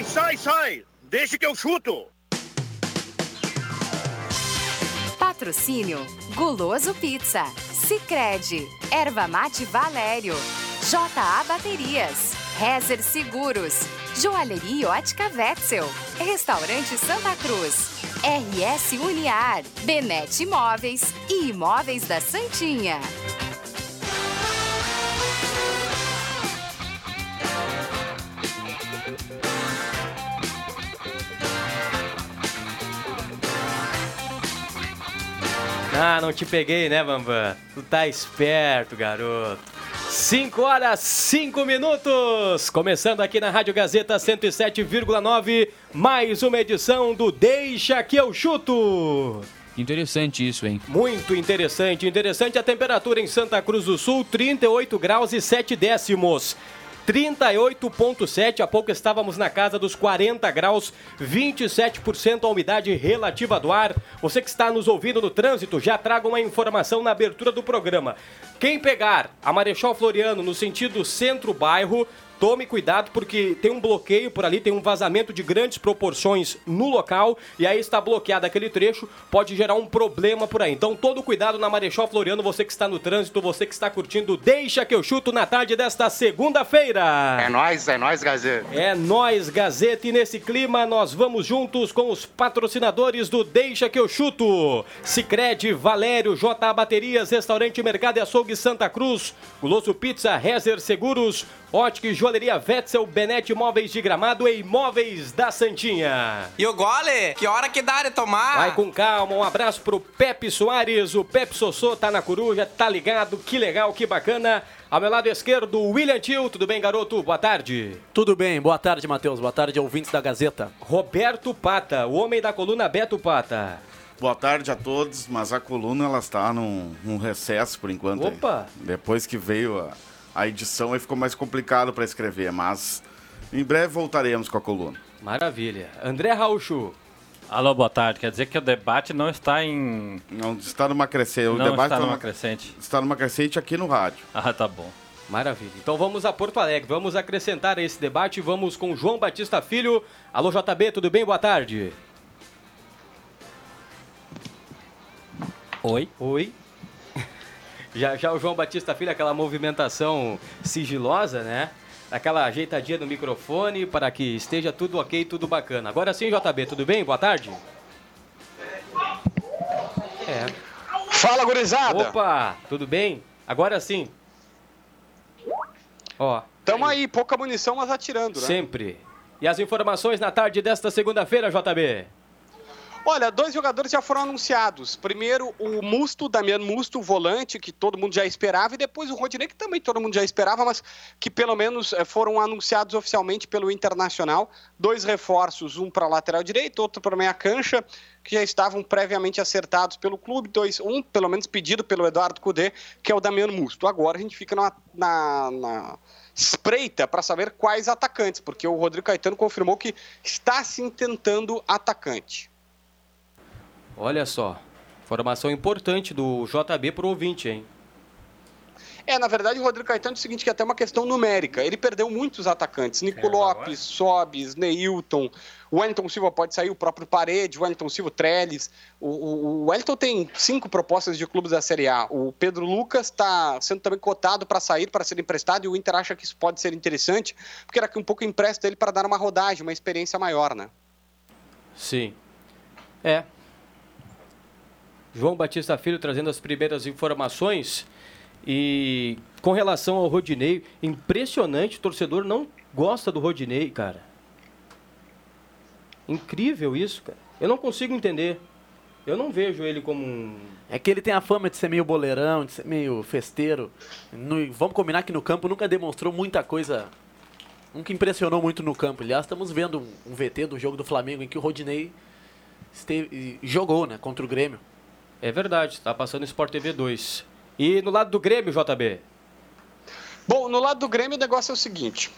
Sai, sai, sai! Deixe que eu chuto! Patrocínio Guloso Pizza, Sicredi, Erva Mate Valério, JA Baterias, Rezer Seguros, Joalheria Ótica Wetzel, Restaurante Santa Cruz, RS Uniar, Benete Imóveis e Imóveis da Santinha. Ah, não te peguei, né, Bambam? Tu tá esperto, garoto. 5 horas 5 minutos. Começando aqui na Rádio Gazeta 107,9, mais uma edição do Deixa que eu chuto. Interessante isso, hein? Muito interessante, interessante a temperatura em Santa Cruz do Sul, 38 graus e 7 décimos. 38,7. Há pouco estávamos na casa dos 40 graus, 27% a umidade relativa do ar. Você que está nos ouvindo no trânsito, já traga uma informação na abertura do programa. Quem pegar a Marechal Floriano no sentido centro-bairro, Tome cuidado porque tem um bloqueio por ali, tem um vazamento de grandes proporções no local e aí está bloqueado aquele trecho, pode gerar um problema por aí. Então todo cuidado na Marechal Floriano, você que está no trânsito, você que está curtindo, deixa que eu chuto na tarde desta segunda-feira. É nós, é nós, Gazeta. É nós, Gazeta, e nesse clima nós vamos juntos com os patrocinadores do Deixa que eu chuto. Sicredi, Valério, J Baterias, Restaurante Mercado e Açougue Santa Cruz, Guloso Pizza, Rezer Seguros, Ótica e Joalheria Wetzel, Benete Imóveis de Gramado e Imóveis da Santinha. E o gole? Que hora que dá de tomar? Vai com calma, um abraço pro Pepe Soares, o Pepe Sossô tá na coruja, tá ligado, que legal, que bacana. Ao meu lado esquerdo, William Tio, tudo bem, garoto? Boa tarde. Tudo bem, boa tarde, Matheus, boa tarde, ouvintes da Gazeta. Roberto Pata, o homem da coluna Beto Pata. Boa tarde a todos, mas a coluna ela está num, num recesso por enquanto. aí. Opa! Depois que veio a, a edição, aí ficou mais complicado para escrever, mas em breve voltaremos com a coluna. Maravilha. André Raucho. Alô, boa tarde. Quer dizer que o debate não está em. Não está numa crescente. O não debate está tá numa numa- crescente. está numa crescente aqui no rádio. Ah, tá bom. Maravilha. Então vamos a Porto Alegre, vamos acrescentar a esse debate, vamos com João Batista Filho. Alô, JB, tudo bem? Boa tarde. Oi? Oi. Já, já o João Batista Filho, aquela movimentação sigilosa, né? Aquela ajeitadinha no microfone para que esteja tudo ok, tudo bacana. Agora sim, JB, tudo bem? Boa tarde. É. Fala, gurizada! Opa, tudo bem? Agora sim. Ó, Tamo aí, pouca munição, mas atirando, né? sempre. E as informações na tarde desta segunda-feira, JB? Olha, dois jogadores já foram anunciados. Primeiro, o Musto, Damiano Musto, volante, que todo mundo já esperava, e depois o Rodinei, que também todo mundo já esperava, mas que pelo menos eh, foram anunciados oficialmente pelo Internacional. Dois reforços, um para lateral direito, outro para meia cancha, que já estavam previamente acertados pelo clube. Dois, um, pelo menos, pedido pelo Eduardo Cudê, que é o Damiano Musto. Agora a gente fica na, na, na espreita para saber quais atacantes, porque o Rodrigo Caetano confirmou que está se tentando atacante. Olha só. Informação importante do JB pro ouvinte, hein? É, na verdade, o Rodrigo Caetano é o seguinte, que é até uma questão numérica. Ele perdeu muitos atacantes. Nico Lopes, Sobis, Neilton, o Wellington Silva pode sair, o próprio Parede, o Wellington Silva, o Trellis. O, o, o Wellington tem cinco propostas de clubes da Série A. O Pedro Lucas está sendo também cotado para sair, para ser emprestado, e o Inter acha que isso pode ser interessante, porque era que um pouco empresta ele para dar uma rodagem, uma experiência maior, né? Sim. É. João Batista Filho trazendo as primeiras informações. E com relação ao Rodinei, impressionante, o torcedor não gosta do Rodinei, cara. Incrível isso, cara. Eu não consigo entender. Eu não vejo ele como um. É que ele tem a fama de ser meio boleirão, de ser meio festeiro. No- vamos combinar que no campo nunca demonstrou muita coisa. Nunca impressionou muito no campo. Aliás, estamos vendo um, um VT do jogo do Flamengo em que o Rodinei esteve, jogou né, contra o Grêmio. É verdade, tá passando Sport TV 2. E no lado do Grêmio, JB? Bom, no lado do Grêmio o negócio é o seguinte.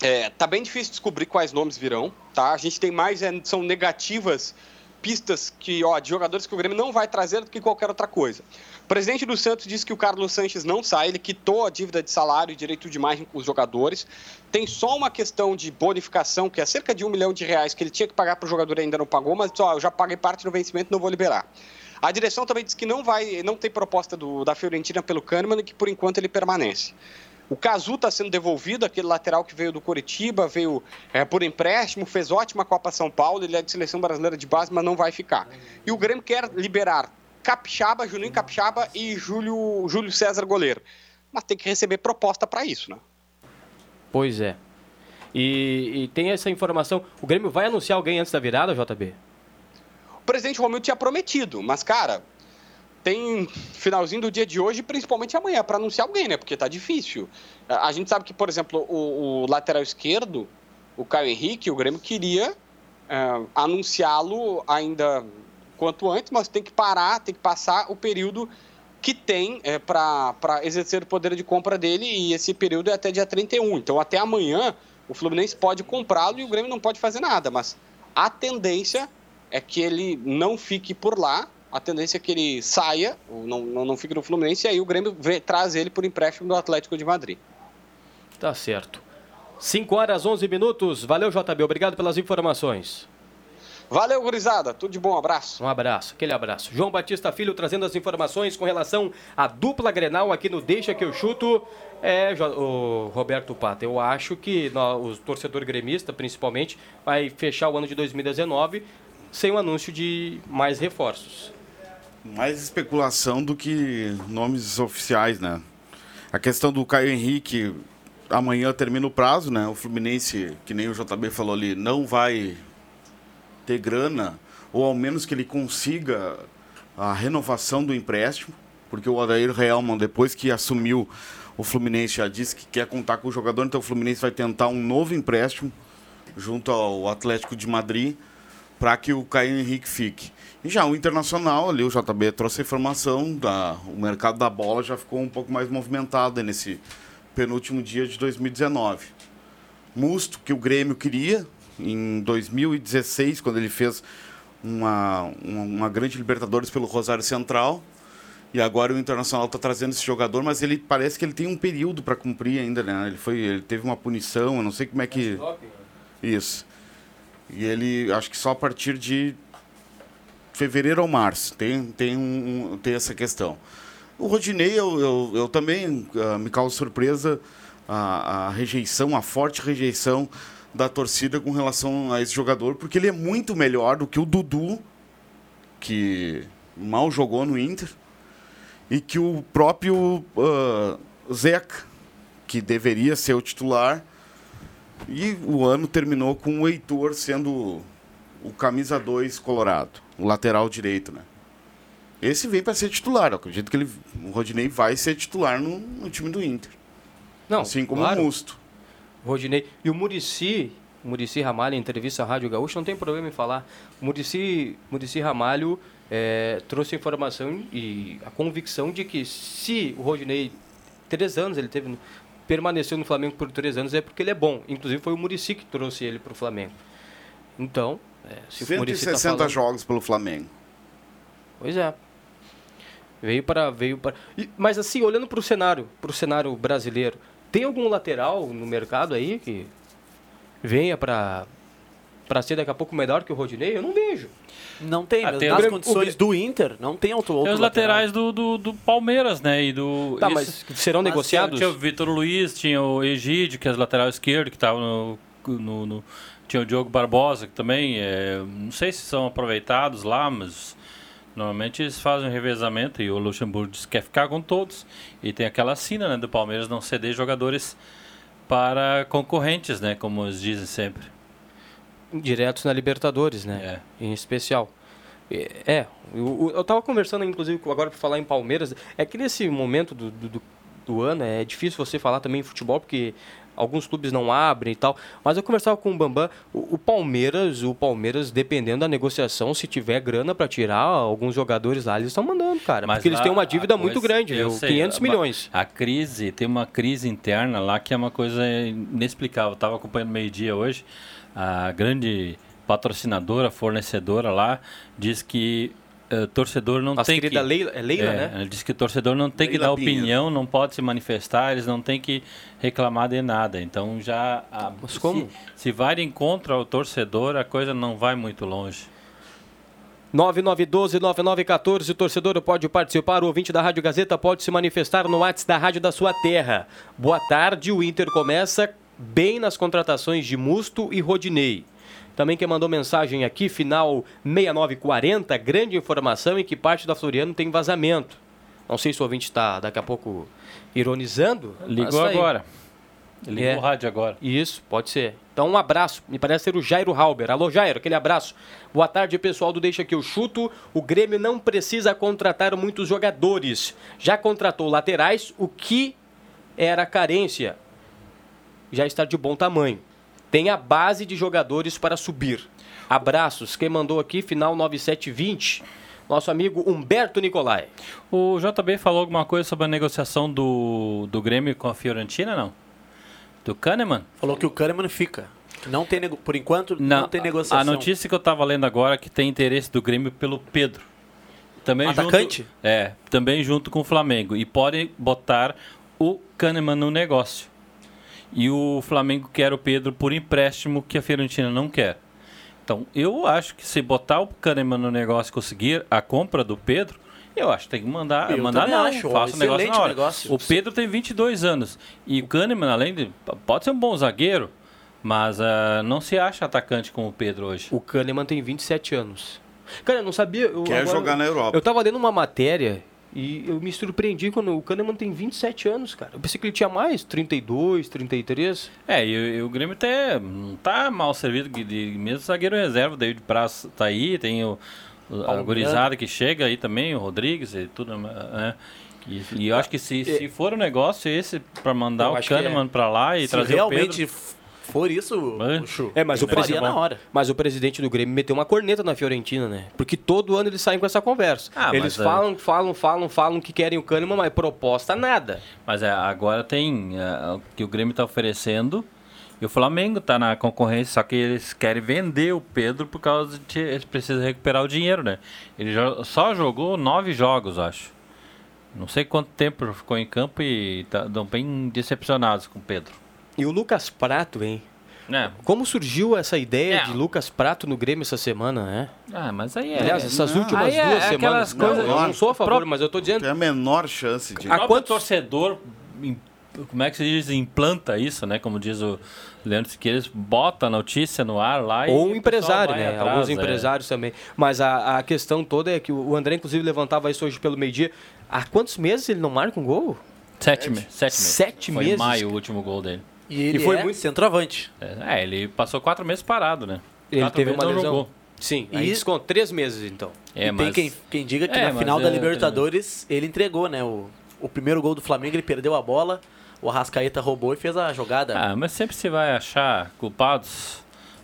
É, tá bem difícil descobrir quais nomes virão, tá? A gente tem mais, é, são negativas pistas que, ó, de jogadores que o Grêmio não vai trazer do que qualquer outra coisa. O presidente do Santos disse que o Carlos Sanches não sai, ele quitou a dívida de salário e direito de imagem com os jogadores. Tem só uma questão de bonificação, que é cerca de um milhão de reais que ele tinha que pagar para o jogador e ainda não pagou, mas ó, eu já paguei parte do vencimento, não vou liberar. A direção também disse que não vai, não tem proposta do, da Fiorentina pelo Kahneman e que por enquanto ele permanece. O Cazu está sendo devolvido, aquele lateral que veio do Coritiba, veio é, por empréstimo, fez ótima Copa São Paulo, ele é de seleção brasileira de base, mas não vai ficar. E o Grêmio quer liberar Capixaba, Juninho Capixaba e Júlio, Júlio César goleiro. Mas tem que receber proposta para isso, né? Pois é. E, e, tem essa informação. O Grêmio vai anunciar alguém antes da virada, JB? O presidente Romildo tinha prometido, mas, cara, tem finalzinho do dia de hoje, principalmente amanhã, para anunciar alguém, né? Porque tá difícil. A gente sabe que, por exemplo, o, o lateral esquerdo, o Caio Henrique, o Grêmio queria é, anunciá-lo ainda quanto antes, mas tem que parar, tem que passar o período que tem é, para exercer o poder de compra dele, e esse período é até dia 31. Então, até amanhã, o Fluminense pode comprá-lo e o Grêmio não pode fazer nada, mas a tendência é que ele não fique por lá a tendência é que ele saia, não, não, não fique no Fluminense, e aí o Grêmio vê, traz ele por empréstimo do Atlético de Madrid. Tá certo. 5 horas 11 minutos. Valeu, JB. Obrigado pelas informações. Valeu, gurizada. Tudo de bom. Abraço. Um abraço. Aquele abraço. João Batista Filho trazendo as informações com relação à dupla Grenal aqui no Deixa que eu chuto. É, o Roberto Pata, eu acho que o torcedor gremista, principalmente, vai fechar o ano de 2019 sem o anúncio de mais reforços mais especulação do que nomes oficiais, né? A questão do Caio Henrique, amanhã termina o prazo, né? O Fluminense, que nem o JB falou ali, não vai ter grana, ou ao menos que ele consiga a renovação do empréstimo, porque o Adair Realman, depois que assumiu o Fluminense, já disse que quer contar com o jogador, então o Fluminense vai tentar um novo empréstimo junto ao Atlético de Madrid para que o Caio Henrique fique. E já o internacional ali, o JB trouxe a informação, da, o mercado da bola já ficou um pouco mais movimentado nesse penúltimo dia de 2019. Musto, que o Grêmio queria, em 2016, quando ele fez uma, uma, uma grande Libertadores pelo Rosário Central. E agora o Internacional está trazendo esse jogador, mas ele parece que ele tem um período para cumprir ainda, né? Ele, foi, ele teve uma punição, eu não sei como é que. Isso. E ele, acho que só a partir de fevereiro ou março. Tem, tem, um, tem essa questão. O Rodinei, eu, eu, eu também uh, me causa surpresa a, a, rejeição, a forte rejeição da torcida com relação a esse jogador, porque ele é muito melhor do que o Dudu, que mal jogou no Inter, e que o próprio uh, Zeca, que deveria ser o titular. E o ano terminou com o Heitor sendo o camisa 2 colorado, o lateral direito, né? Esse vem para ser titular. Eu acredito que ele, o Rodinei vai ser titular no, no time do Inter. Não, assim como claro. o Musto. Rodinei. E o Murici, Murici Ramalho, em entrevista à Rádio Gaúcha, não tem problema em falar. O Murici, Murici Ramalho é, trouxe informação e a convicção de que se o Rodinei, três anos ele teve, permaneceu no Flamengo por três anos, é porque ele é bom. Inclusive foi o Murici que trouxe ele para o Flamengo. Então, é, se 160 tá falando... jogos pelo Flamengo. Pois é. Veio para veio para e, mas assim, olhando para o cenário, para o cenário brasileiro, tem algum lateral no mercado aí que venha para para ser daqui a pouco melhor que o Rodinei? Eu não vejo. Não tem, ah, tem nas o... condições do Inter, não tem outro, outro Tem os lateral. laterais do, do, do, Palmeiras, né? E do, tá, mas serão mas negociados? Tinha o Vitor Luiz, tinha o Egídio, que é o lateral esquerdo, que estava no, no, no, tinha o Diogo Barbosa, que também, é, não sei se são aproveitados lá, mas normalmente eles fazem um revezamento e o Luxemburgo diz que quer ficar com todos. E tem aquela sina né, do Palmeiras não ceder jogadores para concorrentes, né, como eles dizem sempre. Diretos na Libertadores, né? É. Em especial. É, eu, eu tava conversando, inclusive, agora para falar em Palmeiras, é que nesse momento do, do, do ano é difícil você falar também em futebol, porque alguns clubes não abrem e tal. Mas eu conversava com o Bambam, o, o Palmeiras, o Palmeiras, dependendo da negociação, se tiver grana para tirar alguns jogadores lá, eles estão mandando, cara. Mas porque a, eles têm uma dívida muito grande, viu? Sei, 500 milhões. A crise, tem uma crise interna lá que é uma coisa inexplicável. Eu estava acompanhando meio-dia hoje, a grande patrocinadora, fornecedora lá, diz que eh, torcedor não Nossa tem querida que... Leila, é Leila, É, né? Diz que torcedor não tem que Leila dar Pinheiro. opinião, não pode se manifestar, eles não têm que reclamar de nada. Então já. a- Mas se- como? Se, vai contra o torcedor, a coisa não vai muito longe. 9912-9914, o torcedor pode participar, o ouvinte da Rádio Gazeta pode se manifestar no WhatsApp da Rádio da sua terra. Boa tarde, o Inter começa bem nas contratações de Musto e Rodinei. Também quem mandou mensagem aqui, final 6940, grande informação em que parte da Floriano tem vazamento. Não sei se o ouvinte está daqui a pouco ironizando. Ligou tá aí. agora. Ligou É. o rádio agora. Isso, pode ser. Então, um abraço. Me parece ser o Jairo Halber. Alô, Jairo, aquele abraço. Boa tarde, pessoal do Deixa que eu chuto. O Grêmio não precisa contratar muitos jogadores. Já contratou laterais, o que era carência. Já está de bom tamanho. Tem a base de jogadores para subir. Abraços. Quem mandou aqui, final 9720. Nosso amigo Humberto Nicolai. O JB falou alguma coisa sobre a negociação do, do Grêmio com a Fiorentina, não? Do Kahneman? Falou que o Kahneman fica. Não tem nego... Por enquanto, não, tem negociação. A notícia que eu estava lendo agora é que tem interesse do Grêmio pelo Pedro. Também Atacante? Junto, é, também junto com o Flamengo. E podem botar o Kahneman no negócio. E o Flamengo quer o Pedro por empréstimo que a Fiorentina não quer. Então, eu acho que se botar o Kahneman no negócio e conseguir a compra do Pedro, eu acho que tem que mandar. Eu mandar não, acho, faça o negócio na hora. negócio. O Pedro tem 22 anos. E o Kahneman, além de. Pode ser um bom zagueiro, mas ah, não se acha atacante como o Pedro hoje. O Kahneman tem 27 anos. Cara, eu não sabia. Eu, Quer jogar na Europa. Eu tava lendo uma matéria e eu me surpreendi quando o Kahneman tem 27 anos, cara. Eu pensei que ele tinha mais, 32, 33. É, e, o- e o Grêmio até não tá mal servido, de, de- mesmo zagueiro reserva, David Braz tá aí, tem o, o- a gurizada que chega aí também, o Rodrigues e tudo, né? E, e eu acho que se, se for o negócio esse pra mandar Eu o que Kahneman pra lá e Se trazer o Pedro... for isso, É. o Chu, É, mas o, faria na hora. mas o presidente do Grêmio meteu uma corneta na Fiorentina, né? Porque todo ano eles saem com essa conversa. Ah, eles mas é- falam, falam, falam, falam que querem o Kahneman, mas proposta nada. Mas é, agora tem é, o que o Grêmio tá oferecendo e o Flamengo tá na concorrência, só que eles querem vender o Pedro por causa de eles precisam recuperar o dinheiro, né? Ele só jogou nove jogos, acho. Não sei quanto tempo ficou em campo e estão bem decepcionados com o Pedro. E o Lucas Prato, hein? É. Como surgiu essa ideia É. de Lucas Prato no Grêmio essa semana, né? Ah, mas aí é. Aliás, essas não. últimas Aí é duas aquelas semanas. coisas- Não, eu não sou a favor, mas eu tô dizendo. Tem a menor chance de. O próprio quantos- torcedor, como é que se diz, implanta isso, né? Como diz o Leandro Siqueiros, bota a notícia no ar lá e Ou o um empresário, né? atrás, Alguns é. empresários também. Mas a, a questão toda é que o André, inclusive, levantava isso hoje pelo meio-dia. Há quantos meses ele não marca um gol? Sete, me- sete meses. Sete Foi meses, em maio o último gol dele. E ele E foi é muito- centroavante. É, ele passou quatro meses parado, né? Ele Quatro teve meses uma não lesão. jogou. Sim, E- desconta. Três meses, então. É, e mas... tem quem, quem diga que É, na final da é, Libertadores ele entregou, né? O, o primeiro gol do Flamengo, ele perdeu a bola, o Arrascaeta roubou e fez a jogada. Ah, mas sempre se vai achar culpados.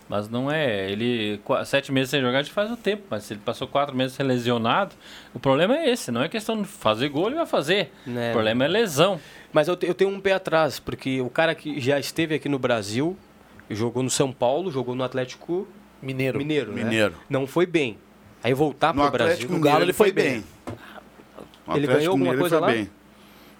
Mas não é. Ele. Sete meses sem jogar, a gente faz o tempo. Mas se ele passou quatro meses lesionado, o problema é esse. Não é questão de fazer gol, ele vai fazer. Né. O problema é lesão. Mas eu, eu tenho um pé atrás, porque o cara que já esteve aqui no Brasil, jogou no São Paulo, jogou no Atlético Mineiro. Mineiro, né? Mineiro. Não foi bem. Aí voltar No pro Atlético Brasil. Mineiro Galo ele foi bem. No Ele ganhou alguma coisa lá? bem.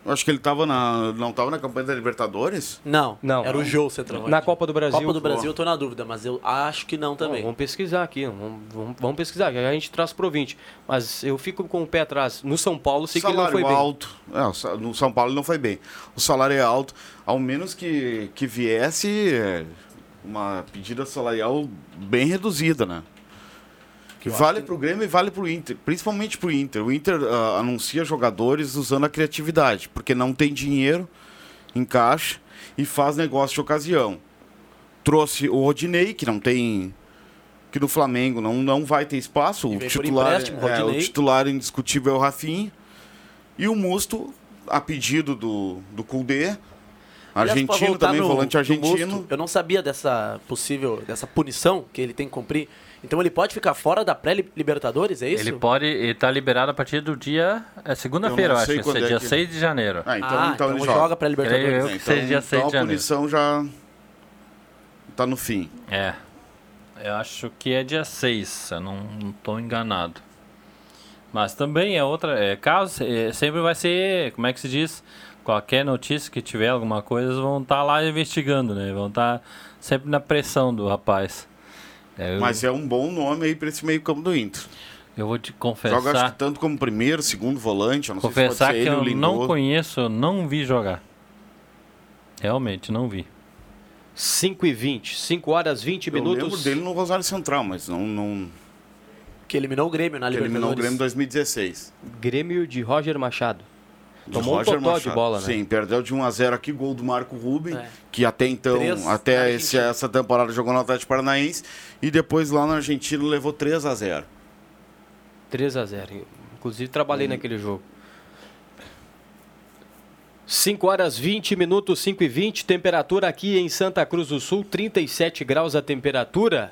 Eu acho que ele tava na, não estava na campanha da Libertadores. Não, Não. era o Jô centroavante. Na Copa do Brasil. Copa do Brasil eu tô na dúvida, mas eu acho que não Bom, também. vamos pesquisar aqui, vamos, vamos, vamos pesquisar, que a gente traz pro ouvinte. Mas eu fico com o pé atrás. No São Paulo, sei que ele não salário foi bem. alto. É, o no São Paulo não foi bem. O salário é alto, ao menos que, que viesse é, uma pedida salarial bem reduzida, né? Que vale para o Grêmio e vale para o Inter, principalmente para o Inter. O Inter ah, anuncia jogadores usando a criatividade, porque não tem dinheiro em caixa e faz negócio de ocasião. Trouxe o Rodinei, que não tem. que no Flamengo não, não vai ter espaço. O titular, empréstimo, é, o titular indiscutível é o Rafinha. E o Musto, a pedido do, do Kudê, argentino também, no- volante no argentino. Musto, eu não sabia dessa possível, dessa punição que ele tem que cumprir. Então ele pode ficar fora da pré-Libertadores, é isso? Ele pode. Ele tá liberado a partir do dia. É segunda-feira, Eu eu, não acho. sei que é é dia que- 6 de janeiro. Ah, então, ah, então, então ele joga, joga. pré-Libertadores. É, que seja dia então, 6 de então a janeiro. punição já tá no fim. É. Eu acho que é dia 6, se eu não estou enganado. Mas também é outra. É, caso, é, sempre vai ser. Como é que se diz? Qualquer notícia que tiver alguma coisa, vão estar lá investigando, né? Vão estar sempre na pressão do rapaz. É, eu, Mas é um bom nome aí pra esse meio campo do Inter. eu vou te Joga acho confessar. que tanto como primeiro, segundo volante, eu não Confessar sei que se pode ser ele eu não conheço, eu não vi jogar. Realmente, não vi. 5 e 20, 5 horas 20 Eu lembro minutos. dele no Rosário Central, mas não, não Que eliminou o Grêmio na que eliminou o Libertadores. Grêmio em 2016. Grêmio de Roger Machado. De Tomou um totó de Machado. bola, né? Sim, perdeu de 1 a 0 aqui, gol do Marco Ruben, É. que até então, Três até esse- essa temporada jogou no Atlético Paranaense e depois lá na Argentina levou 3 a 0. 3 a 0 Inclusive trabalhei naquele jogo. 5 horas 20 minutos, 5 e 20. Temperatura aqui em Santa Cruz do Sul, 37 graus a temperatura.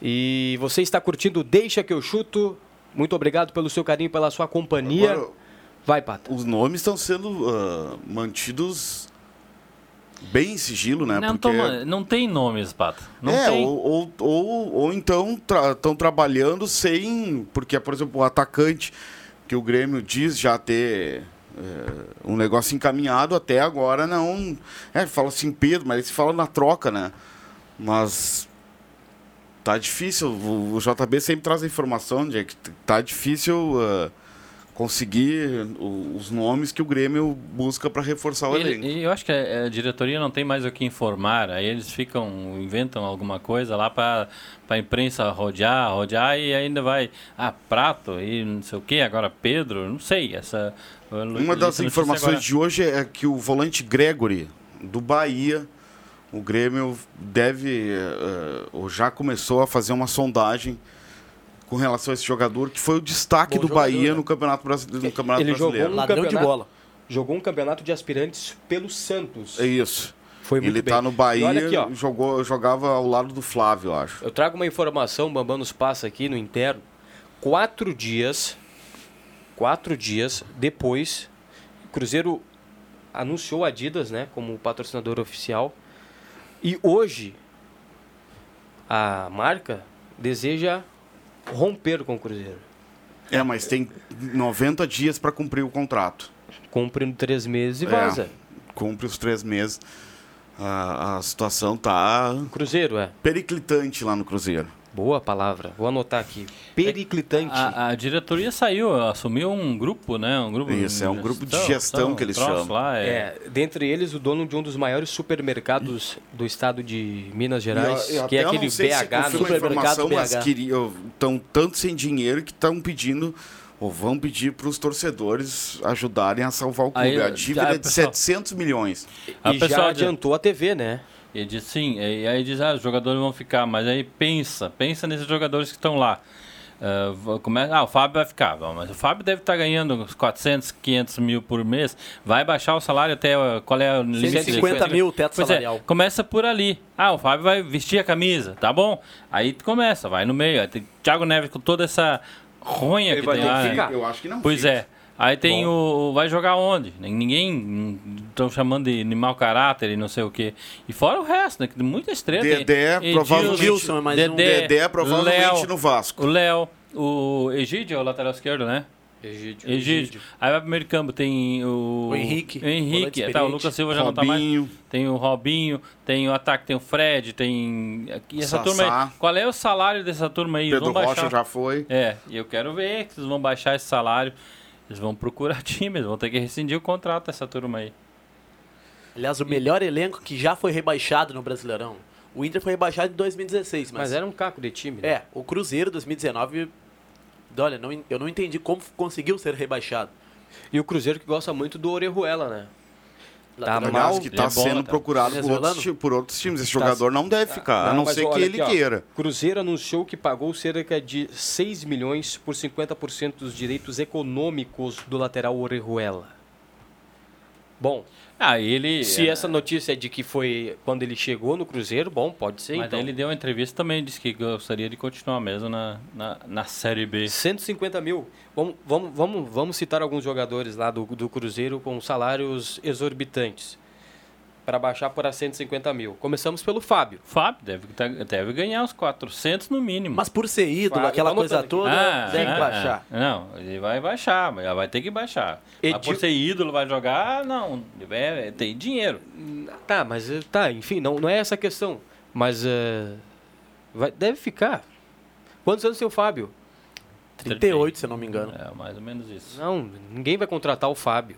E você está curtindo Deixa que eu chuto. Muito obrigado pelo seu carinho, pela sua companhia. Agora, Vai, Pata. os nomes estão sendo ah, mantidos bem em sigilo, né? Não, toma- não tem nomes, Pato. Não é, tem. Ou, ou, ou, ou então estão trabalhando sem. Porque, por exemplo, o atacante que o Grêmio diz já ter é, um negócio encaminhado, até agora não. É, fala assim, Pedro, mas se fala na troca, né? Mas. Tá difícil. O, o JB sempre traz a informação de que tá difícil ah, conseguir os nomes que o Grêmio busca para reforçar o Ele- elenco. e eu acho que a, diretoria não tem mais o que informar. Aí eles ficam, inventam alguma coisa lá para a imprensa rodear, rodear e ainda vai. Ah, prato e não sei o que, agora Pedro, não sei. Essa, Uma das informações de hoje é que o volante Gregory, do Bahia, o Grêmio deve, eh, ou já começou a fazer uma sondagem com relação a esse jogador, que foi o destaque Bom do jogador, Bahia né? no Campeonato, Brasileiro, no campeonato Ele jogou Brasileiro. um Ladrão de campeonato- bola. Jogou um campeonato de aspirantes pelo Santos. É isso. Foi muito Ele bem. tá no Bahia, aqui, ó. jogou, jogava ao lado do Flávio, eu acho. Eu trago uma informação, o Bambam nos passa aqui no interno. Quatro dias, quatro dias depois, o Cruzeiro anunciou a Adidas, né, como patrocinador oficial. E hoje a marca deseja romper com o Cruzeiro, É, mas tem 90 dias para cumprir o contrato. cumprindo três meses e É. vaza. Cumpre os três meses. A, a situação tá Cruzeiro é. periclitante lá no Cruzeiro. Boa palavra. Vou anotar aqui. Periclitante. A, a diretoria saiu, assumiu um grupo, né? Um grupo Isso, é um grupo de gestão que eles chamam. Lá, é. É, dentre eles o dono de um dos maiores supermercados do estado de Minas Gerais, que é aquele se BH, supermercado informação, mas BH. estão tanto sem dinheiro que estão pedindo ou vão pedir para os torcedores ajudarem a salvar o clube. Aí, a dívida ah, é de pessoal- 700 milhões. A e já pessoa- adiantou a TV, né? E diz sim, e aí diz, ah, os jogadores vão ficar, mas aí pensa, pensa nesses jogadores que estão lá. Ah, va- começa, ah, o Fábio vai ficar, mas o Fábio deve estar ganhando uns 400, 500 mil por mês, vai baixar o salário até, qual é o limite? 150 mil o teto Pois salarial. é, começa por ali. Ah, o Fábio vai vestir a camisa, tá bom? Aí tu começa, vai no meio. Aí tem Thiago Neves com toda essa ronha Ele que vai tem ter que lá. ficar. Eu acho que não Pois fica. é. Aí tem o. Vai jogar onde? Ninguém. Estão chamando de, de mau caráter e não sei o quê. E fora o resto, né? Muita estrela. Dedé, Tem provavelmente- Gilson é mais um. Dedé provavelmente Léo, no Vasco. O Léo, o Egídio é o lateral esquerdo, né? Egídio. Egídio. Aí vai de campo, tem o. O Henrique, O Henrique. volante Tá, o. Lucas Silva já não tá mais. Robinho. Tem o Robinho, tem o ataque, tem o Fred, tem. E essa Sassá. turma aí. Qual é o salário dessa turma aí? Pedro vão Rocha já foi. É, e eu quero ver que eles vão baixar esse salário. Eles vão procurar time, eles vão ter que rescindir o contrato dessa turma aí. Aliás, o melhor elenco que já foi rebaixado no Brasileirão. O Inter foi rebaixado em 2016, mas, Mas era um caco de time, né? é, o Cruzeiro 2019, olha, não, eu não entendi como conseguiu ser rebaixado. E o Cruzeiro que gosta muito do Orejuela, né? Tá mal. Que está é bom, sendo né? procurado por outros, por outros times. Esse Tá- jogador não deve ficar, a não ser que ele aqui, ó. queira. Cruzeiro anunciou que pagou cerca de 6 milhões por 50% dos direitos econômicos do lateral Orejuela. Bom, Ah, ele. se é, essa notícia é de que foi quando ele chegou no Cruzeiro, bom, pode ser Mas então. ele deu uma entrevista também, disse que gostaria de continuar mesmo na, na, na Série B. 150 mil. Vamos, vamos, vamos, vamos citar alguns jogadores lá do, do Cruzeiro com salários exorbitantes. Para baixar para 150 mil. Começamos pelo Fábio. Fábio deve, tá- deve ganhar uns 400 no mínimo. Mas por ser ídolo, Fábio, aquela tá coisa toda, Ah, tem que ah, baixar. ah. Não, ele vai baixar, mas vai ter que baixar. Mas Edil- por ser ídolo, vai jogar, não. É, tem dinheiro. Tá, mas eh, tá, enfim, não, não é essa a questão. Mas eh, vai, deve ficar. Quantos anos tem o Fábio? 38, se eu não me engano. É, mais ou menos isso. Não, ninguém vai contratar o Fábio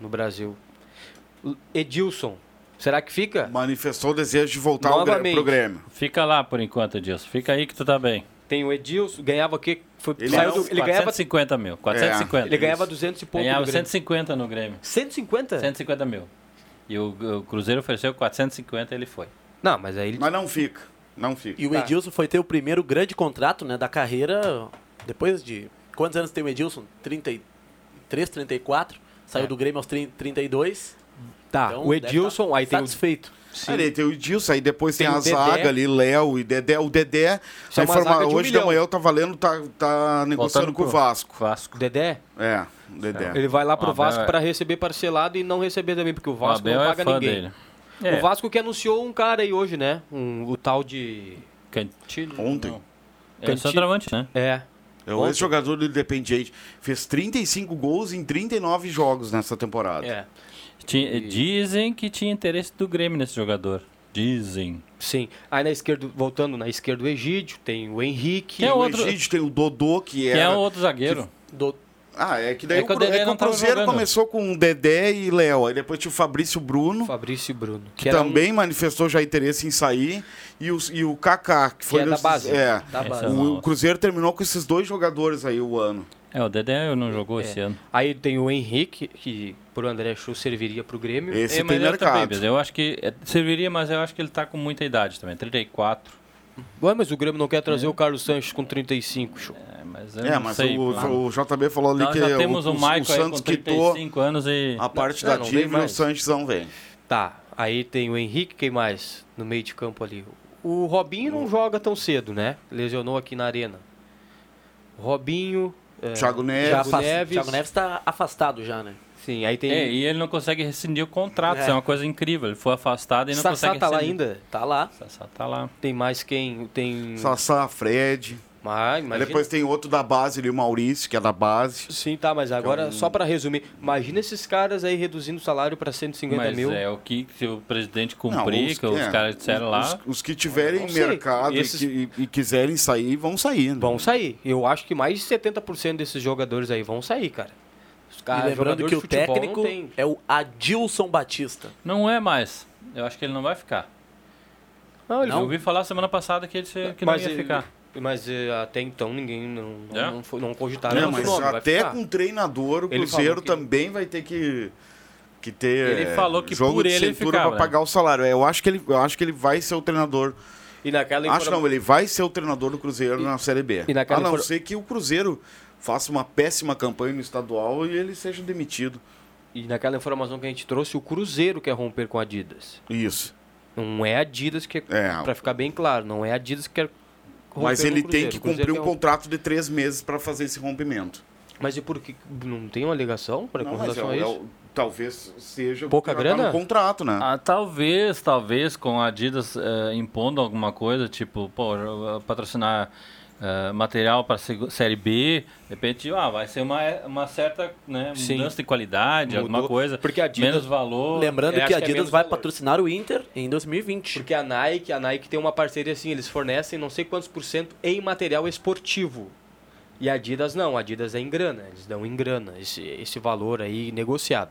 no Brasil. Edilson, será que fica? Manifestou o desejo de voltar Novamente. pro Grêmio. Fica lá por enquanto, Edilson. Fica aí que tu tá bem. Tem o Edilson, ganhava o quê? Foi, Ele saiu não- do- ele ganhava, 450 mil. 450. ele ganhava 200 e pouco Ganhava no Grêmio. 150 no Grêmio. 150? 150 mil. E o, o Cruzeiro ofereceu 450 ele foi. Não, mas aí ele... Mas não fica. Não fica. E o Tá. Edilson foi ter o primeiro grande contrato né, da carreira depois de. Quantos anos tem o Edilson? 33, 34. Saiu É. do Grêmio aos 30, 32. Tá, Então, o Edilson, tá aí tem o... satisfeito. Sim. Ali tem o Edilson, aí depois tem, Tem a o Dedé. zaga ali, Léo e Dedé. O Dedé, Isso é a uma informa- zaga de um hoje de milhão. manhã eu tava lendo, tá, tá negociando Voltando com o Vasco. Vasco. Dedé, É, o Dedé. ele vai lá pro O Abel Vasco é- para receber parcelado e não receber também, porque o O Vasco Abel não é paga fã ninguém. dele. É, O Vasco que anunciou um cara aí hoje, né? Um, o tal de... Cantino. Ontem. não. É Cantino. o centroavante, né? É, É o ex-jogador do Independiente. Fez 35 gols em 39 jogos nessa temporada. é. Tinha- Dizem que tinha interesse do Grêmio nesse jogador. Dizem. Sim. Aí na esquerda, voltando na esquerda o Egídio, tem o Henrique. Quem é Tem o outro- Egídio, tem o Dodô, que Que era... é o outro zagueiro. Do- Ah, é que daí É o, que o Dedé é que o Cruzeiro começou com o Dedé e Léo. Aí depois tinha o Fabrício Bruno, Fabrício e Bruno. que um- também manifestou já interesse em sair. E, os, e o Kaká, que foi... é da base. É. da base. O, o Cruzeiro terminou com esses dois jogadores aí o ano. É, o Dedé não jogou É. esse ano. Aí tem o Henrique, que pro André Chu serviria pro Grêmio. Esse É, mas tem mercado. também, mas eu acho que é, serviria, mas eu acho que ele tá com muita idade também, 34. Ué, mas o Grêmio não quer trazer o Carlos Sanches com 35, show. É, mas eu É, não mas sei. o, o JB falou ali Nós que já temos o, o, Michael o Santos com quitou 35 anos e... a parte Não, da não dívida e o. Sanches não vem. Tá, aí tem o Henrique, quem mais no meio de campo ali? O Robinho não joga tão cedo, né? Lesionou aqui na arena. Robinho, é, Thiago Neves. Thiago Neves. Thiago Neves tá afastado já, né? Sim, aí tem É, e ele não consegue rescindir o contrato, É. isso é uma coisa incrível. Ele foi afastado e não Sassá consegue tá lá rescindir. ainda. Tá lá. Sassá tá lá. Tem mais quem? Tem Sassá, Fred. Ah, depois tem outro da base ali, o Maurício, que é da base. Sim, tá, mas agora, só pra resumir, imagina esses caras aí reduzindo o salário pra 150 Mas mil. é o que se o presidente Não, cumprir, que os é, caras disseram os- lá. Os, os que tiverem Não mercado e Esses- que- e, e quiserem sair, vão sair. né? Vão sair. Eu acho que mais de 70% desses jogadores aí vão sair, cara. Os E caras, lembrando que o técnico não é o Adilson Batista. Não é mais. Eu acho que ele não vai ficar. Não, ele Eu ouvi falar semana passada que ele se- que não ia ele- ficar. Mas eh, até então ninguém não, não, É? não, foi- não cogitaram Não, mas nome, vai até com o treinador, o Ele Cruzeiro falou que- também vai ter que, que ter Ele é, falou que jogo por de ele ele cintura para pagar o salário. É, Eu acho que ele, eu acho que ele vai ser o treinador. E naquela Acho informa- não, ele vai ser o treinador do Cruzeiro na Série B. e naquela a não infor- ser que o Cruzeiro faça uma péssima campanha no estadual e ele seja demitido. E naquela informação que a gente trouxe, o Cruzeiro quer romper com a Adidas. Isso. Não é a Adidas que É. Pra ficar bem claro, não é a Adidas que quer romper Mas com o ele tem que cumprir um contrato de três meses para fazer esse rompimento. Mas e por que não tem uma alegação pra, Não, com relação é- a é isso? o- talvez seja Pouca tá grana? no contrato, né? Ah, talvez, talvez com a Adidas eh, impondo alguma coisa, tipo, pô, patrocinar eh, material para Série B, de repente, ah, vai ser uma, uma certa né, Sim. mudança de qualidade, alguma Mudou, coisa, porque a Adidas- menos valor. Lembrando é, que a é Adidas menos vai valor. patrocinar o Inter em 2020. Porque a Nike, a Nike tem uma parceria assim, eles fornecem não sei quantos por cento em material esportivo. E a Adidas não, a Adidas é em grana, eles dão em grana, esse, esse valor aí negociado.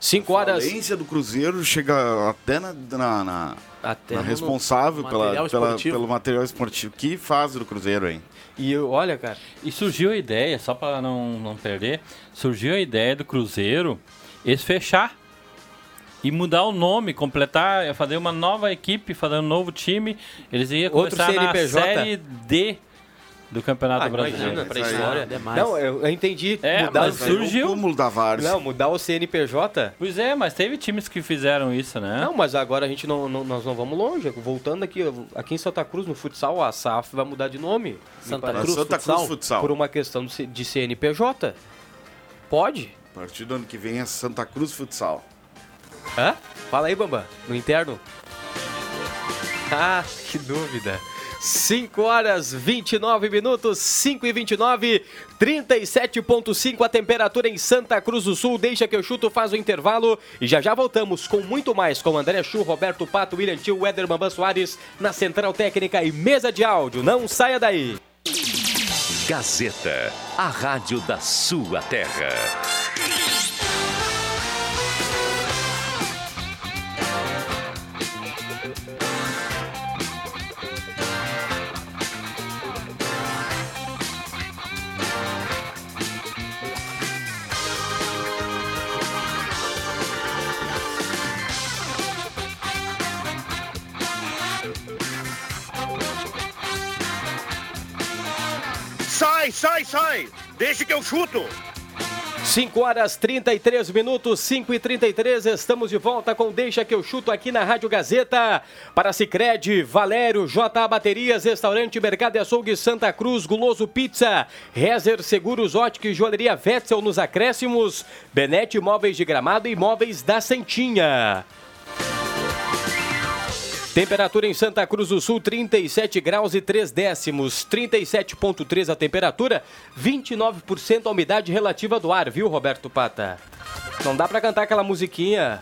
5 A horas falência do Cruzeiro chega até na, na- na- até na responsável no pela, material pela- pelo material esportivo. Que fase do Cruzeiro, hein? E eu, olha, cara, E surgiu a ideia, só para não, não perder, surgiu a ideia do Cruzeiro eles fechar e mudar o nome, completar, fazer uma nova equipe, fazer um novo time. Eles iam Outro começar na CNPJ. Série D do Campeonato ah, Brasileiro. imagina, pra história. é demais. Não, eu, eu entendi. É, mudar mas é o surgiu. cúmulo da Várzea. Não, mudar o CNPJ? Pois é, mas teve times que fizeram isso, né? Não, mas agora a gente não, não- nós não vamos longe. Voltando aqui, aqui em Santa Cruz, no futsal, a SAF vai mudar de nome. me Santa Cruz Santa Futsal, Cruz Futsal. Por uma questão de CNPJ. Pode? A partir do ano que vem é Santa Cruz Futsal. Hã? Fala aí, Bamba. No interno? Ah, que dúvida. 5 horas 29 minutos, 5 e 29, 37,5 a temperatura em Santa Cruz do Sul. Deixa que eu chuto, faz o intervalo e já já voltamos com muito mais com André Chu, Roberto Pato, William Tio, Éder Bambam Soares na Central Técnica e Mesa de Áudio. Não saia daí. Gazeta, a rádio da sua terra. Sai, sai, sai! Deixa que eu chuto! 5 horas 33 minutos, 5 e 33 estamos de volta com Deixa que eu chuto aqui na Rádio Gazeta. Para Cicred, Valério, JA Baterias, Restaurante Mercado e Açougue Santa Cruz, Guloso Pizza, Rezer Seguros, Ótica e Joalheria Wetzel nos acréscimos, Benete Móveis de Gramado e Móveis da Santinha. Temperatura em Santa Cruz do Sul, 37 graus e 3 décimos. 37,3 a temperatura, 29% a umidade relativa do ar, viu, Roberto Pata? Não dá pra cantar aquela musiquinha.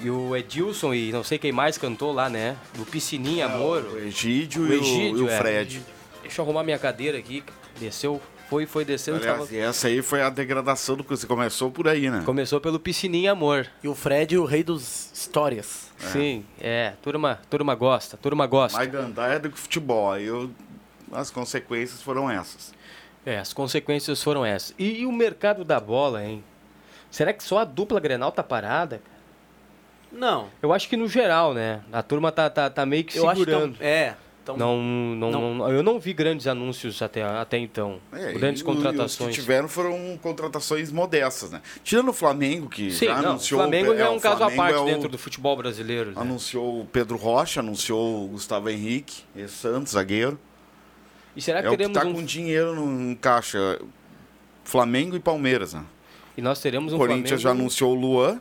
E o Edilson e não sei quem mais cantou lá, né? Do Piscininha, Amor. O Egídio, O e o- Egídio, e o é. Fred. Deixa eu arrumar minha cadeira aqui. Desceu, foi, foi descendo. Aliás, tava- e essa aí foi a degradação do que você começou por aí, né? Começou pelo Piscininha, Amor. E o Fred, o rei dos histórias. Sim, é. Turma, turma gosta, turma gosta. Mais gandaia do que futebol. Aí eu- as consequências foram essas. É, as consequências foram essas. E, e o mercado da bola, hein? Será que só a dupla Grenal tá parada? Não. Eu acho que no geral, né? A turma tá, tá, tá meio que Eu acho que segurando. tão- é. Então, Não, não, Não. não- eu não vi grandes anúncios até, até então. É, grandes e o- contratações. Os que tiveram foram contratações modestas, né? Tirando o Flamengo, que Sim, já não, o anunciou... Flamengo já é o um caso à Flamengo parte é o- dentro do futebol brasileiro. né? Anunciou o Pedro Rocha, anunciou o Gustavo Henrique, e Santos, zagueiro. E será que é o que teremos tá um... com dinheiro no em caixa. Flamengo e Palmeiras, né? E nós teremos um o Corinthians já Flamengo... anunciou o Luan.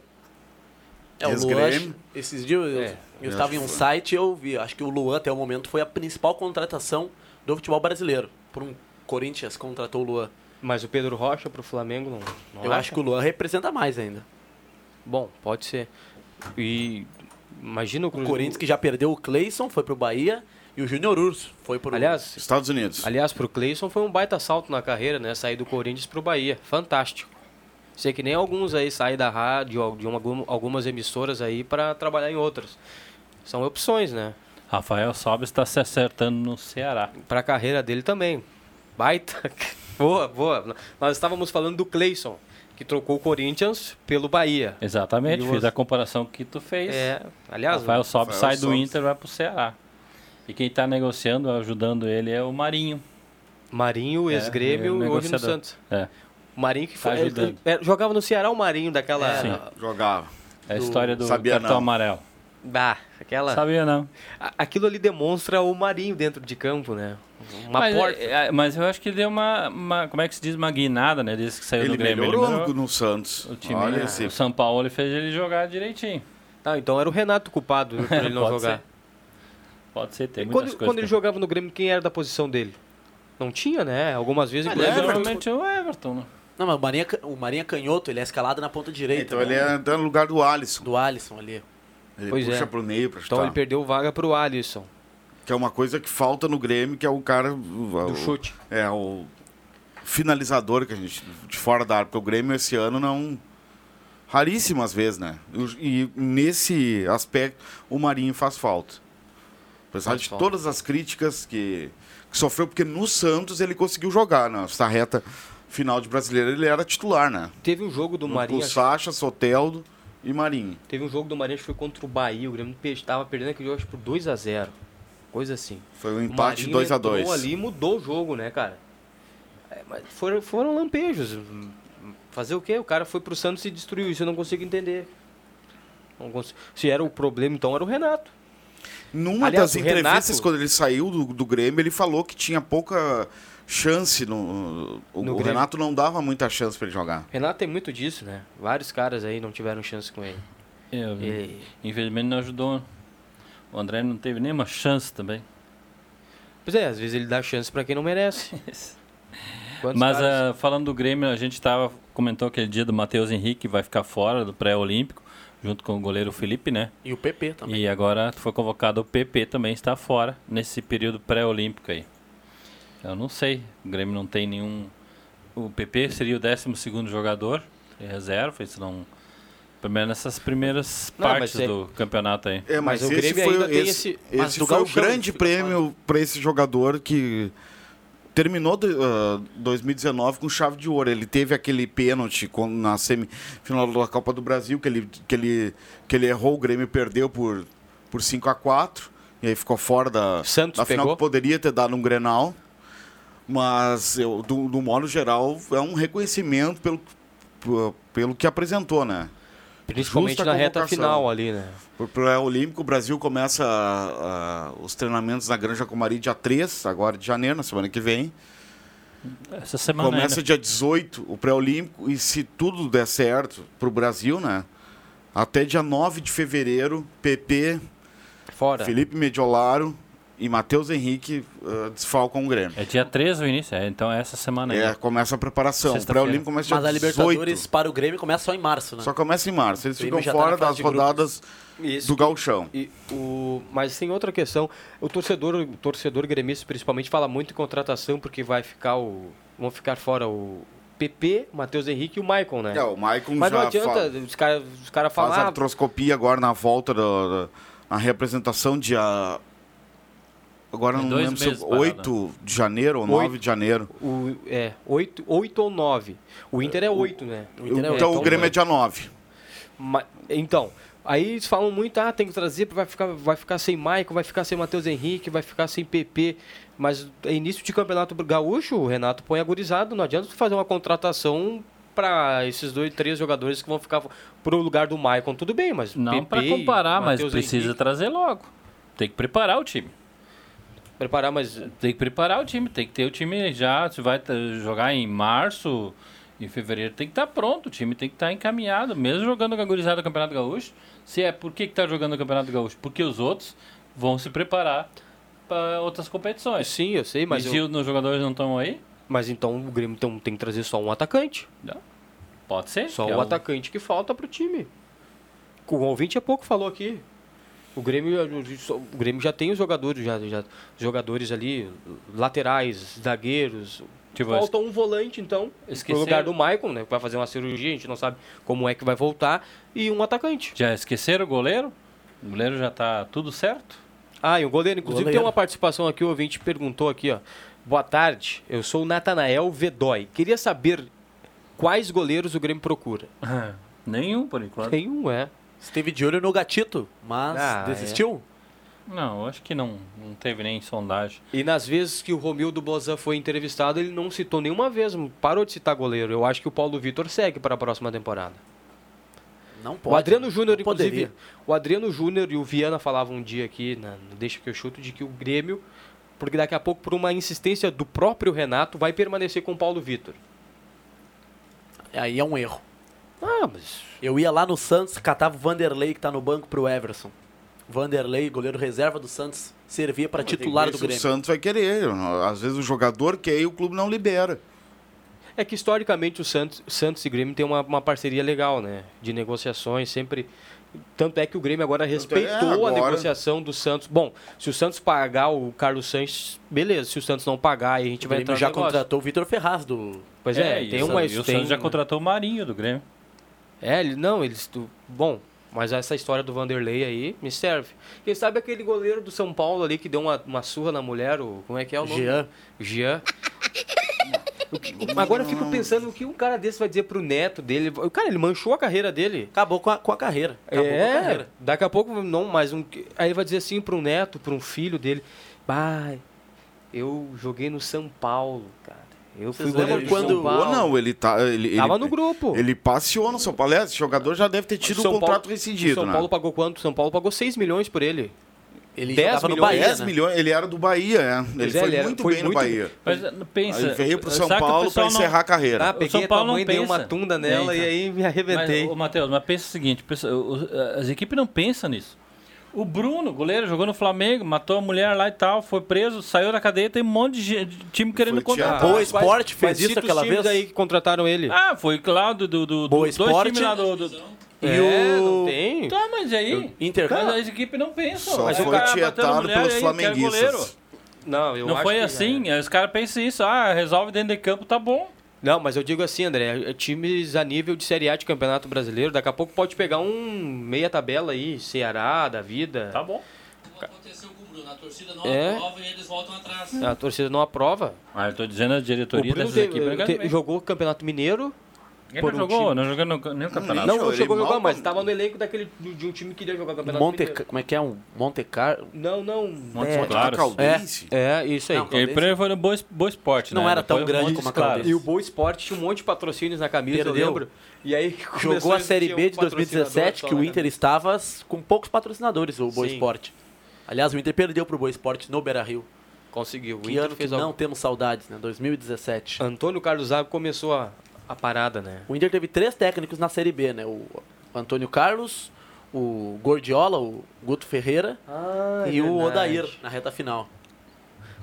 É, o. Luan, esses dias eu, É, eu estava em um site e eu vi, acho que o Luan até o momento foi a principal contratação do futebol brasileiro. Por um Corinthians contratou o Luan. Mas o Pedro Rocha pro Flamengo não, não Eu acha? acho que o Luan representa mais ainda. Bom, pode ser. E imagina o, O Corinthians que já perdeu o Cleison, foi pro Bahia, e o Júnior Urso foi pro... Aliás, Estados Unidos. Aliás, pro Cleison foi um baita salto na carreira, né? Sair do Corinthians pro Bahia. Fantástico. Sei que nem alguns aí saem da rádio, de uma- algumas emissoras aí para trabalhar em outras. São opções, né? Rafael Sobes está se acertando no Ceará. Pra carreira dele também. Baita. boa, boa. Nós estávamos falando do Cleison, que trocou o Corinthians pelo Bahia. Exatamente, E fiz o- a comparação que tu fez. É, aliás, Rafael Sobes Rafael sai do. Inter e vai pro Ceará. E quem está negociando, ajudando ele é o Marinho. Marinho, É, ex-grêmio, é, hoje no. Santos. É. O Marinho que Tá foi, ajudando. é, jogava no Ceará o Marinho daquela. É, sim. Jogava. É a história do Sabia cartão não. amarelo. Bah, aquela. Sabia não. A- Aquilo ali demonstra o Marinho dentro de campo, né? Uma mas, porta. é, é, mas eu acho que deu uma, uma- Como é que se diz? Uma guinada, né? Desde que saiu Ele do Grêmio. melhorou, ele melhorou. no, Santos. O time, Olha né? esse. O São Paulo ele fez ele jogar direitinho. Ah, então era o Renato culpado por ele não Pode jogar. ser. Pode ser, tem E quando, coisas. quando ele jogava no Grêmio, quem era da posição dele? Não tinha, né? Algumas vezes. Mas inclusive, normalmente é o Everton, né? Não, mas o Marinha, o Marinha canhoto, ele é escalado na ponta direita. Então né? ele é tá no lugar do Alisson. Do Alisson ali. Ele Pois puxa é. pro meio pra chutar. Então ele perdeu vaga pro Alisson, Que é uma coisa que falta no Grêmio, que é o cara... O, do o- chute. É, o finalizador que a gente... De fora da área. Porque o Grêmio esse ano não... Raríssimas vezes, né? E, e nesse aspecto, o Marinho faz falta. Apesar Faz de falta. todas as críticas que, que sofreu, porque no Santos ele conseguiu jogar, né? Essa reta final de brasileiro ele era titular, né? Teve um jogo do Marinho. Com Sacha, Soteldo e Marinho. Teve um jogo do Marinho que foi contra o Bahia. O Grêmio estava perdendo aquele jogo acho, por 2x0. Coisa assim. Foi um O empate Marinho 2 a entrou 2 ali e mudou o jogo, né, cara? É, mas foram, foram lampejos. Fazer o quê? O cara foi pro Santos e destruiu isso, eu não consigo entender. Não consigo- Se era o problema, então era o Renato. Numa Aliás, das o entrevistas, Renato- quando ele saiu do, do Grêmio, ele falou que tinha pouca chance. No, o, No o. Renato não dava muita chance para ele jogar. Renato tem muito disso, né? Vários caras aí não tiveram chance com ele. Eu, Ele- Infelizmente não ajudou. O André não teve nenhuma chance também. Pois é, às vezes ele dá chance pra quem não merece. Quantos Mas caras- ah, falando do Grêmio, a gente tava, comentou aquele dia do Matheus Henrique, vai ficar fora do pré-olímpico, junto com o goleiro Felipe, né? E o PP também. E agora foi convocado o PP também está fora nesse período pré-olímpico aí. Eu não sei, o Grêmio não tem nenhum. O PP seria o 12 segundo jogador, é reserva, isso não. Pelo menos nessas primeiras Não, partes é- do campeonato aí. É, mas, Mas o esse Grêmio foi, ainda tem esse, esse- mas esse do foi o grande prêmio para esse jogador que terminou de, ah, 2019 com chave de ouro. Ele teve aquele pênalti na semifinal da Copa do Brasil que ele, que ele, que ele errou, o Grêmio perdeu por, por 5 a 4 e aí ficou fora da, Santos da final pegou? que poderia ter dado um Grenal. Mas, eu, do, do modo geral, é um reconhecimento pelo, pelo que apresentou, né? Principalmente justa na reta final ali, né? Por pré-olímpico, o Brasil começa ah, os treinamentos na Granja Comari dia 3, agora de janeiro, na semana que vem. Essa semana Começa ainda. dia 18 o pré-olímpico e se tudo der certo para o Brasil, né? Até dia 9 de fevereiro, PP, Fora. Felipe Mediolaro e Matheus Henrique ah, desfalcam o Grêmio. É dia 13 o início, é, então é essa semana aí. É, começa a preparação. O pré-olímpico começa dia Mas a 18. Libertadores para o Grêmio começa só em março, né? Só começa em março. Eles ficam tá fora na fase das rodadas Isso. do gauchão. E o, mas tem outra questão. O torcedor, o torcedor gremista principalmente fala muito em contratação porque vai ficar o vão ficar fora o PP, o Matheus Henrique e o Maicon, né? É, o Maicon mas não adianta fa- os caras os cara faz falam, ah, artroscopia agora na volta da, da a representação dia agora Tem não lembro se meses é parada. 8 de janeiro ou Oito. 9 de janeiro. o, é, 8, 8 ou 9. O Inter é 8, né? O Inter é então oito. o Grêmio é dia 9. Ma- então, aí eles falam muito, ah, tem que trazer, vai ficar, vai ficar sem Maicon, vai ficar sem Matheus Henrique, vai ficar sem PP. Mas é início de campeonato gaúcho, o Renato põe agorizado, não adianta fazer uma contratação para esses dois, três jogadores que vão ficar pro lugar do Maicon, tudo bem, mas Não para comparar, mas precisa Henrique, trazer logo. Tem que preparar o time. Preparar, mas Tem que preparar o time, tem que ter o time já. Se vai jogar em março, em fevereiro, tem que estar pronto. O time tem que estar encaminhado, mesmo jogando cagurizado o Campeonato Gaúcho. Se é por que está jogando o Campeonato Gaúcho? Porque os outros vão se preparar para outras competições. sim, eu sei, mas, e se eu- os jogadores não estão aí, mas então o Grêmio então, tem que trazer só um atacante. pode ser. Só que é o atacante que falta pro time. O ouvinte há pouco falou aqui. O Grêmio, o Grêmio já tem os jogadores, já, já, jogadores ali, laterais, zagueiros. Tipo, Falta um volante, então, Esqueceram- no lugar do Maicon, né? que Vai fazer uma cirurgia, a gente não sabe como é que vai voltar. E um atacante. Já esqueceram o goleiro? O goleiro já está tudo certo? Ah, e o goleiro, inclusive Goleiro. tem uma participação aqui, o ouvinte perguntou aqui, ó. Boa tarde, eu sou o Natanael Vedói. Queria saber quais goleiros o Grêmio procura. Nenhum, por enquanto. Nenhum, é. Esteve de olho no gatito, mas Ah, desistiu. Não, acho que não, não teve nem sondagem. E nas vezes que o Romildo Bozan foi entrevistado, ele não citou nenhuma vez, parou de citar goleiro. Eu acho que o Paulo Vitor segue para a próxima temporada. Não pode. o Adriano Júnior, inclusive, poderia. o Adriano Júnior e o Viana falavam um dia aqui, na, no Deixa que eu chuto, de que o Grêmio, porque daqui a pouco, por uma insistência do próprio Renato, vai permanecer com o Paulo Vitor. Aí é um erro. Ah, mas Eu ia lá no Santos, catava o Vanderlei que tá no banco pro Everson. Vanderlei, goleiro reserva do Santos, servia para titular do Esse O Grêmio. Santos vai querer. Às vezes o jogador quer e o clube não libera. É que historicamente o Santos, Santos e Grêmio tem uma, uma parceria legal, né? De negociações, sempre. Tanto é que o Grêmio agora respeitou a agora- negociação do Santos. Bom, se o Santos pagar o Carlos Sanches, beleza. Se o Santos não pagar, aí a gente O vai Grêmio entrar já no contratou o Vitor Ferraz do. Pois é, e tem o uma. E o tem Santos já uma- contratou o Marinho do Grêmio. É, ele, não, eles. tu- Bom, mas essa história do Vanderlei aí me serve. Quem sabe aquele goleiro do São Paulo ali que deu uma, uma surra na mulher, o, como é que é o nome? Jean. Jean. Agora eu fico pensando o que um cara desse vai dizer pro neto dele. O cara, ele manchou a carreira dele. Acabou com a, com a carreira. Acabou com a é, carreira. daqui a pouco não mais um. Aí ele vai dizer assim pro neto, pro um filho dele, pai, eu joguei no São Paulo, cara. Eu fui Vocês goleiro de quando- São Paulo. Ou não, ele tá. Ele, Tava ele, no grupo. Ele passeou no São Paulo. Esse jogador já deve ter tido o São contrato Paulo- rescindido, São né? Paulo pagou quanto? São Paulo pagou 6 milhões por ele. Ele 10 jogava no milhões, Bahia, 10 né? milhões, ele era do Bahia, é. Ele Pois é, foi ele era- muito foi bem muito- no Bahia. Mas pensa. Aí veio pro São o Paulo para pessoal não- encerrar a carreira. Ah, O peguei São a Paulo tua mãe, dei uma tunda nela É, e aí me arrebentei. Mas, ô, Matheus, mas pensa o seguinte: pensa, o- o- as equipes não pensam nisso. O Bruno, goleiro, jogou no Flamengo, matou a mulher lá e tal, foi preso, saiu da cadeia, tem um monte de time querendo Foi contratar. Boa Esporte fez isso aquela vez. aí que contrataram ele. Ah, foi claro, do, do, do, Boa dois Esporte. times lá do. do- E É, o não tem. Tá, mas aí? Inter. Mas as equipes não pensam. Só mas foi tietado mulher, pelos aí, flamenguistas. Não, eu Não acho foi que- assim, os caras pensam isso, ah, resolve dentro de campo, tá bom. Não, mas eu digo assim, André, é times a nível de Série A de Campeonato Brasileiro, daqui a pouco pode pegar um meia tabela aí, Ceará, da vida. Tá bom. Aconteceu com o Bruno, a torcida não É. aprova e eles voltam atrás. A torcida não aprova. Ah, eu tô dizendo a diretoria dessas equipes. ver. jogou o Campeonato Mineiro. Ele por não um jogou, time. não jogou no, nem o campeonato. Não, Não, não ele chegou a jogar, mas estava no elenco daquele, de um time que iria jogar o Campeonato Monte, Mineiro. como é que é? Um Monte Carlo? Não, não. Monte é, Claros. Caldense. é, isso aí. Não, Ele primeiro foi no Boa, Boa Esporte, Não né? era tão grande como a. Caldense. E o Boa Esporte tinha um monte de patrocínios na camisa, Perdeu. eu lembro. E aí começou Jogou a Série B de 2017, patrocinador que o na Inter estava com poucos patrocinadores, o Boa Sim. Esporte. Aliás, o Inter perdeu pro Boa Esporte no Beira-Rio. Conseguiu. O Que Inter ano que fez não algo. temos saudades, né? 2017. Antônio Carlos Zago começou a, a parada, né? O Inter teve três técnicos na Série B, né? O Antônio Carlos, o Gordiola, o Guto Ferreira Ah, e o Odair na reta final.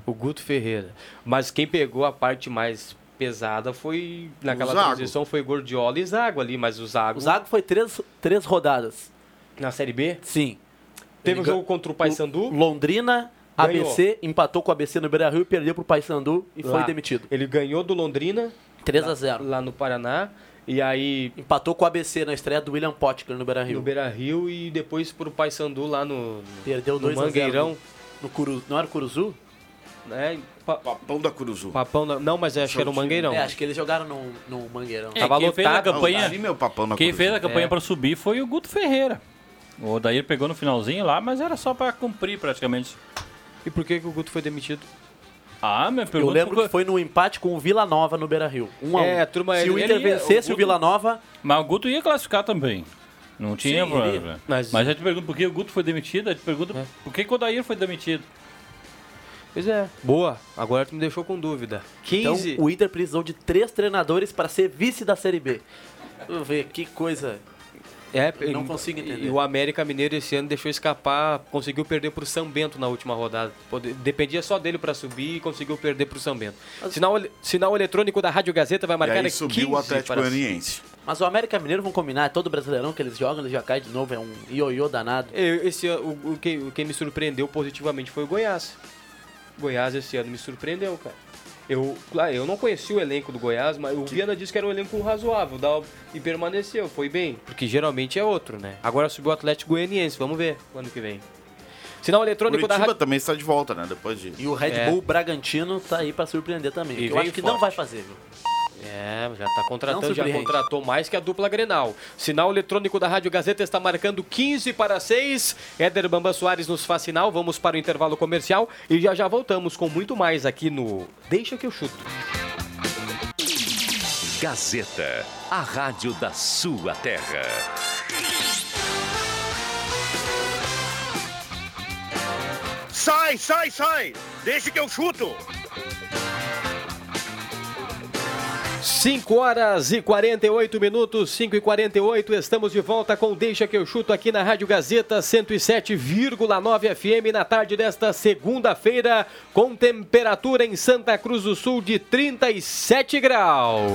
O Guto Ferreira. Mas quem pegou a parte mais pesada foi, naquela transição, foi Gordiola e Zago ali, mas o Zago, O Zago foi três, três rodadas. na Série B, Sim. teve Ele um jogo contra o Paysandu, Londrina, Ganhou. ABC, empatou com o ABC no Beira-Rio, perdeu pro Paysandu e foi Lá. demitido. ele ganhou do Londrina, 3 a 0 lá no Paraná, e aí Empatou com o ABC na estreia do William Potker no Beira-Rio. no Beira-Rio e depois pro Paysandu lá no, no Perdeu no 2 a 0 Mangueirão, No Curu... Não era o Curuzu? né? Pa- Papão da Curuzu. Papão, não, não, mas acho que era o Mangueirão. É, acho que eles jogaram no, no Mangueirão. É, Tava quem fez a campanha, Não, meu papão na quem Curuzu. fez a campanha É. pra subir foi o Guto Ferreira. O Odair pegou no finalzinho lá, mas era só pra cumprir praticamente. E por que, que o Guto foi demitido? Ah, minha Eu pergunta lembro foi- que foi no empate com o Vila Nova no Beira-Rio. Um a um. É, a turma, Se ele- o Inter ia- vencesse o o, Guto- Vila Nova, Mas o Guto ia classificar também. Não tinha Sim, problema. Mas- Mas... eu te pergunto por que o Guto foi demitido, eu te pergunto É. por que que o Odair foi demitido. Pois é. Boa, agora tu me deixou com dúvida. 15... então o Inter precisou de três treinadores para ser vice da Série B. Vamos ver que coisa. É, não e- consigo entender. E o América Mineiro esse ano deixou escapar, conseguiu perder pro São Bento na última rodada. Dependia só dele para subir e conseguiu perder pro São Bento. Sinal, sinal eletrônico da Rádio Gazeta vai E marcar aí é subiu 15 o Atlético para- Goianiense. Mas o América Mineiro vão combinar, é todo brasileirão que eles jogam, eles já caem de novo, é um ioiô danado. Eu- Esse ano, o, o, que, o que me surpreendeu positivamente foi o Goiás. Goiás esse ano me surpreendeu, cara. Eu, claro, eu não conheci o elenco do Goiás, mas o Viana disse que era um elenco razoável e permaneceu, foi bem. Porque geralmente é outro, né? Agora subiu o Atlético Goianiense, vamos ver ano que vem. Sinal eletrônico da Curitiba Rádio... também está de volta, né? Depois de... E o Red É. Bull Bragantino tá aí pra surpreender também. E Eu acho que forte. não vai fazer, viu? É, já tá contratando, já contratou mais que a dupla Grenal. Sinal eletrônico da Rádio Gazeta está marcando 15 para 6. Éder Bamba Soares nos faz sinal. Vamos para o intervalo comercial e já já voltamos com muito mais aqui no Deixa que eu chuto. Gazeta, a rádio da sua terra. Sai, sai, sai! Deixa que eu chuto! 5 horas e 48 minutos, 5 e 48, estamos de volta com Deixa que eu chuto aqui na Rádio Gazeta 107,9 FM na tarde desta segunda-feira, com temperatura em Santa Cruz do Sul de 37 graus.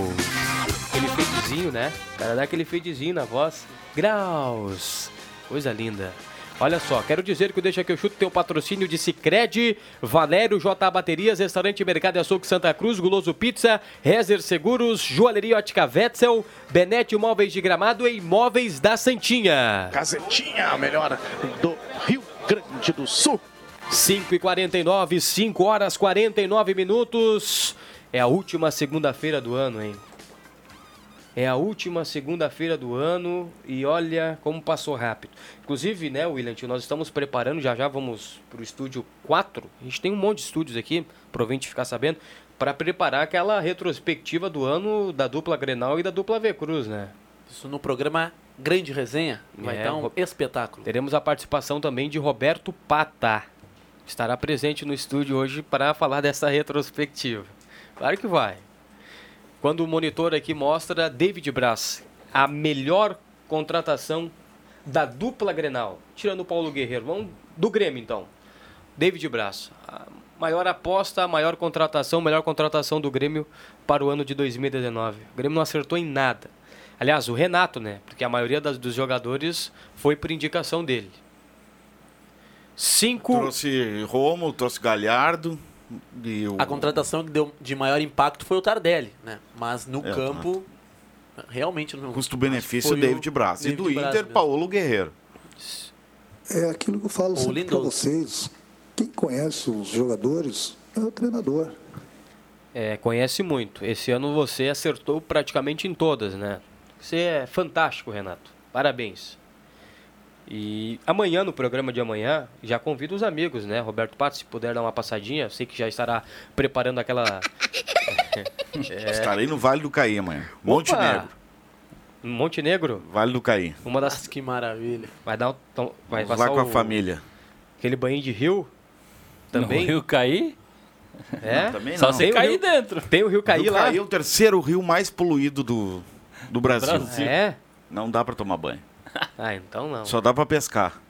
Aquele fedezinho, né? O cara dá aquele fedezinho na voz. Graus. Coisa linda. Olha só, quero dizer que o Deixa que eu chuto tem o patrocínio de Cicred, Valério J Baterias, Restaurante Mercado e Açougue Santa Cruz, Guloso Pizza, Rezer Seguros, Joalheria Ótica Wetzel, Benete Imóveis de Gramado e Imóveis da Santinha. Gazetinha, a melhor do Rio Grande do Sul. 5 e 49, 5 horas 49 minutos. É a última segunda-feira do ano, hein? É a última segunda-feira do ano e olha como passou rápido. Inclusive, né, William, nós estamos preparando, já já vamos pro estúdio 4. A gente tem um monte de estúdios aqui, provavelmente ficar sabendo, para preparar aquela retrospectiva do ano da dupla Grenal e da dupla V Cruz, né? Isso no programa grande resenha. Vai É, dar um espetáculo. Teremos a participação também de Roberto Pata. Estará presente no estúdio hoje para falar dessa retrospectiva. Claro que vai. Quando o monitor aqui mostra David Braz, a melhor contratação da dupla Grenal, tirando o Paulo Guerreiro. Vamos do Grêmio então. David Braz, a maior aposta, a maior contratação, melhor contratação do Grêmio para o ano de 2019. O Grêmio não acertou em nada. Aliás, o Renato, né? Porque a maioria das- dos jogadores foi por indicação dele. Cinco. Trouxe Romo, trouxe Galhardo. E o... A contratação que deu de maior impacto foi o Tardelli, né? Mas no É, campo, realmente não. Custo-benefício David Braz. E do Braz Inter, mesmo. Paulo Guerreiro. É aquilo que eu falo sempre para vocês. Quem conhece os jogadores é o treinador. É, conhece muito. Esse ano você acertou praticamente em todas, né? Você é fantástico, Renato. Parabéns. E amanhã, no programa de amanhã, já convido os amigos, né? Roberto Pato, se puder dar uma passadinha, sei que já estará preparando aquela. É. Estarei no Vale do Caí amanhã. Monte Opa! Negro. Montenegro? Vale do Caí. Uma das. que maravilha. Vai dar um. tom- Vai Vamos passar lá com a o- família. Aquele banho de rio? Também? No Rio Caí? É? Não, também Só não. se Tem o cair rio- dentro. Tem o Rio Caí Rio lá? Caí é o terceiro rio mais poluído do, do Brasil. Brasil. É? Não dá pra tomar banho. Ah, então não. Só dá pra pescar.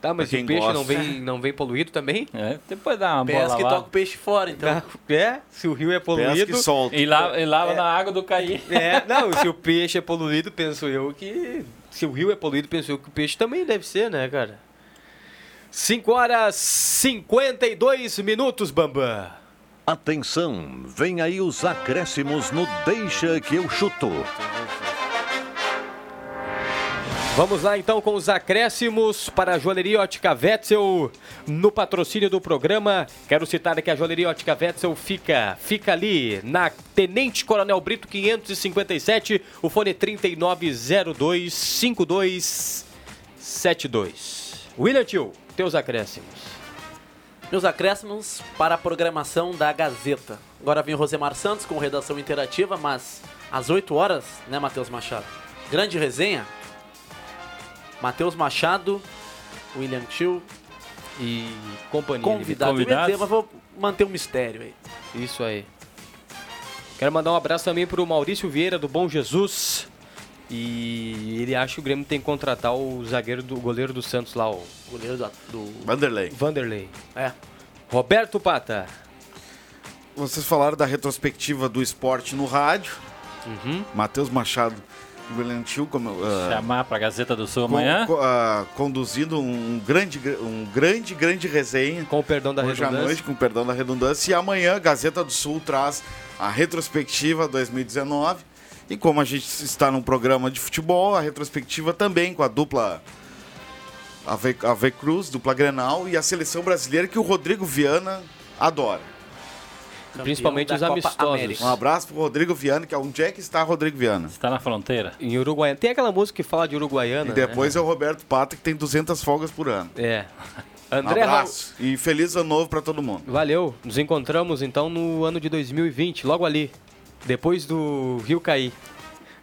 Tá, mas o peixe não vem, não vem poluído também? É, depois dá uma Pesca bola e lá. toca o peixe fora, então. É, se o rio é poluído. Pesca e solta. E lava, e lava na água do Caí. É, não, se o peixe é poluído, penso eu que. Se o rio é poluído, penso eu que o peixe também deve ser, né, cara? 5 horas 52 minutos, Bambam. Atenção, vem aí os acréscimos no Deixa que eu chuto. Vamos lá então com os acréscimos para a Joalheria Ótica Wetzel no patrocínio do programa. Quero citar que a Joalheria Ótica Wetzel fica, fica ali na Tenente Coronel Brito 557, o fone 3902 5272. William Tio, teus acréscimos. Meus acréscimos para a programação da Gazeta. Agora vem o Rosemar Santos com redação interativa, mas às 8 horas, né, Matheus Machado? Grande resenha. Matheus Machado, William Tio, E companhia. convidado. Convidados? dizer, mas vou manter um mistério aí. Isso aí. Quero mandar um abraço também pro Maurício Vieira do Bom Jesus. E ele acha que o Grêmio tem que contratar o zagueiro do o goleiro do Santos lá, o Goleiro do, do Vanderlei. Vanderlei. É. Roberto Pata. Vocês falaram da retrospectiva do esporte no rádio. Uhum. Matheus Machado William Tio, como, ah, Chamar pra Gazeta do Sul com- amanhã. co- ah, conduzindo um grande, um grande, grande resenha. Com o perdão da Hoje à redundância. noite, com perdão da redundância. E amanhã, a Gazeta do Sul traz a retrospectiva 2019. E como a gente está num programa de futebol, a retrospectiva também com a dupla AV, AV Cruz, dupla Grenal e a seleção brasileira que o Rodrigo Viana adora. Principalmente os Copa amistosos. América. Um abraço pro Rodrigo Viana, que é onde é que está Rodrigo Viana. Está na fronteira. Em Uruguaiana. Tem aquela música que fala de Uruguaiana. E depois é o Roberto Pata, que tem 200 folgas por ano. né? É. Um André Raul. abraço e feliz ano novo para todo mundo. Valeu. Nos encontramos então no ano de 2020, logo ali. Depois do Rio Caí.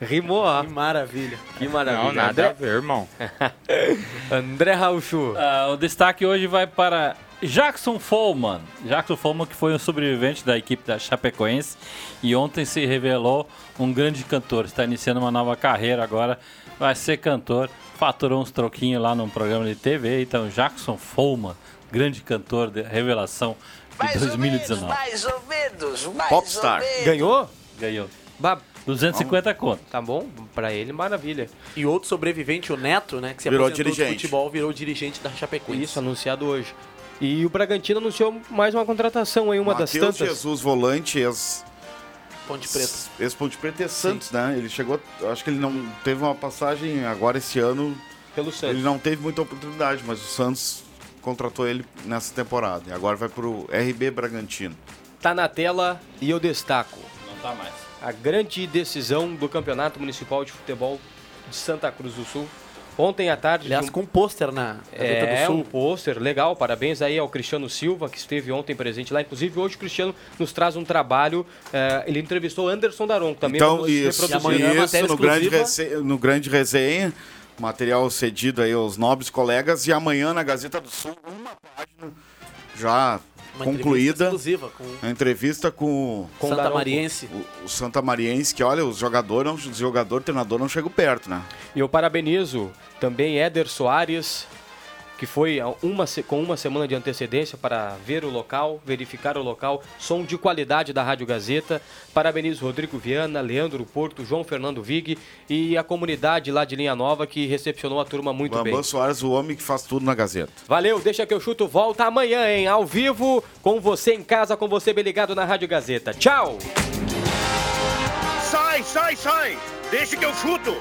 Rimou, ó. Que maravilha. Que maravilha. Não, nada a André, ver, irmão. André Rauchu. Ah, o destaque hoje vai para Jackson Follman. Jackson Follman, que foi um sobrevivente da equipe da Chapecoense e ontem se revelou um grande cantor. Está iniciando uma nova carreira agora, vai ser cantor. Faturou uns troquinhos lá num programa de TV. Então, Jackson Follman, grande cantor de revelação de 2019. Mais ou menos, mais Popstar. ou menos. Ganhou? Ganhou. Ba- 250 conto. Tá bom? Pra ele, maravilha. E outro sobrevivente, o Neto, né? Que se Virou dirigente. futebol, virou dirigente da Chapecoense. Isso, anunciado hoje. E o Bragantino anunciou mais uma contratação aí, uma das Matheus tantas. Jesus, volante, ex, Ponte Preta. ex Ponte Preta e Santos, né? Ele chegou, acho que ele não teve uma passagem agora esse ano, Pelo Santos. ele não teve muita oportunidade, mas o Santos contratou ele nessa temporada. E agora vai pro RB Bragantino. Tá na tela e eu destaco. Não tá mais. A grande decisão do Campeonato Municipal de Futebol de Santa Cruz do Sul. Ontem à tarde. Aliás, com um pôster na Gazeta É, do Sul. um pôster legal. Parabéns aí ao Cristiano Silva, que esteve ontem presente lá. Inclusive, hoje o Cristiano nos traz um trabalho. eh, ele entrevistou Anderson Daron, que também Então, isso, reproduzir. isso no, grande no grande resenha, material cedido aí aos nobres colegas. E amanhã na Gazeta do Sul, uma página já Uma concluída. entrevista exclusiva com A entrevista com, Com Santa. Mariense. O, o Santa Mariense, que olha, os jogadores, não, os jogador, treinador não chegam perto, né? E eu parabenizo também Éder Soares, que foi uma, com uma semana de antecedência para ver o local, verificar o local, som de qualidade da Rádio Gazeta. Parabenizo Rodrigo Viana, Leandro Porto, João Fernando Vig e a comunidade lá de Linha Nova que recepcionou a turma muito Bambam bem. Soares, o homem que faz tudo na Gazeta. Valeu, deixa que eu chuto volta amanhã, hein? Ao vivo, com você em casa, com você bem ligado na Rádio Gazeta. Tchau! Sai, sai, sai! Deixa que eu chuto!